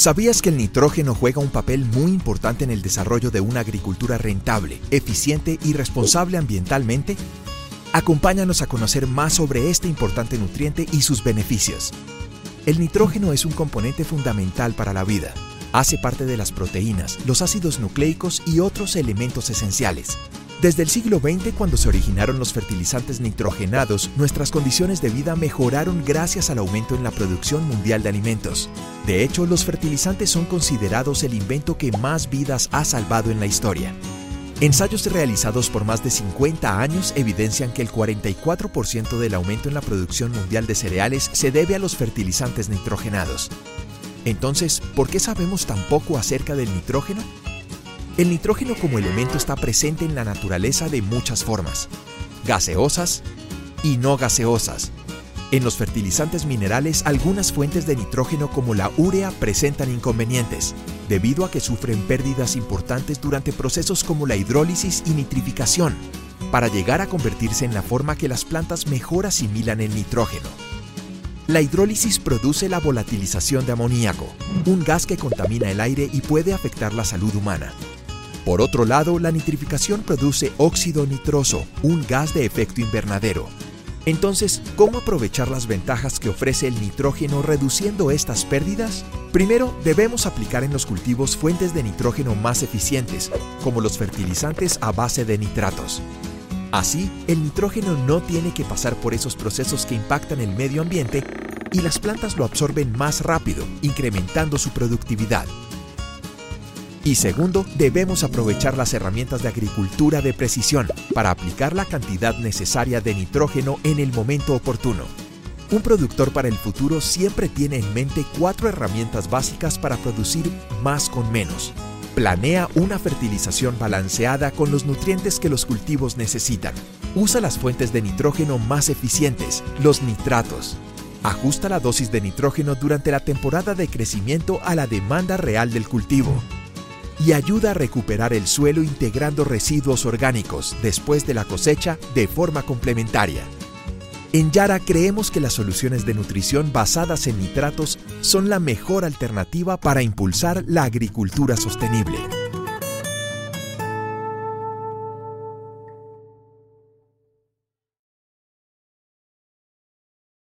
¿Sabías que el nitrógeno juega un papel muy importante en el desarrollo de una agricultura rentable, eficiente y responsable ambientalmente? Acompáñanos a conocer más sobre este importante nutriente y sus beneficios. El nitrógeno es un componente fundamental para la vida. Hace parte de las proteínas, los ácidos nucleicos y otros elementos esenciales. Desde el siglo XX, cuando se originaron los fertilizantes nitrogenados, nuestras condiciones de vida mejoraron gracias al aumento en la producción mundial de alimentos. De hecho, los fertilizantes son considerados el invento que más vidas ha salvado en la historia. Ensayos realizados por más de 50 años evidencian que el 44% del aumento en la producción mundial de cereales se debe a los fertilizantes nitrogenados. Entonces, ¿por qué sabemos tan poco acerca del nitrógeno? El nitrógeno como elemento está presente en la naturaleza de muchas formas, gaseosas y no gaseosas. En los fertilizantes minerales, algunas fuentes de nitrógeno como la urea presentan inconvenientes, debido a que sufren pérdidas importantes durante procesos como la hidrólisis y nitrificación, para llegar a convertirse en la forma que las plantas mejor asimilan el nitrógeno. La hidrólisis produce la volatilización de amoníaco, un gas que contamina el aire y puede afectar la salud humana. Por otro lado, la nitrificación produce óxido nitroso, un gas de efecto invernadero. Entonces, ¿cómo aprovechar las ventajas que ofrece el nitrógeno reduciendo estas pérdidas? Primero, debemos aplicar en los cultivos fuentes de nitrógeno más eficientes, como los fertilizantes a base de nitratos. Así, el nitrógeno no tiene que pasar por esos procesos que impactan el medio ambiente y las plantas lo absorben más rápido, incrementando su productividad. Y segundo, debemos aprovechar las herramientas de agricultura de precisión para aplicar la cantidad necesaria de nitrógeno en el momento oportuno. Un productor para el futuro siempre tiene en mente cuatro herramientas básicas para producir más con menos. Planea una fertilización balanceada con los nutrientes que los cultivos necesitan. Usa las fuentes de nitrógeno más eficientes, los nitratos. Ajusta la dosis de nitrógeno durante la temporada de crecimiento a la demanda real del cultivo y ayuda a recuperar el suelo integrando residuos orgánicos después de la cosecha de forma complementaria. En Yara creemos que las soluciones de nutrición basadas en nitratos son la mejor alternativa para impulsar la agricultura sostenible.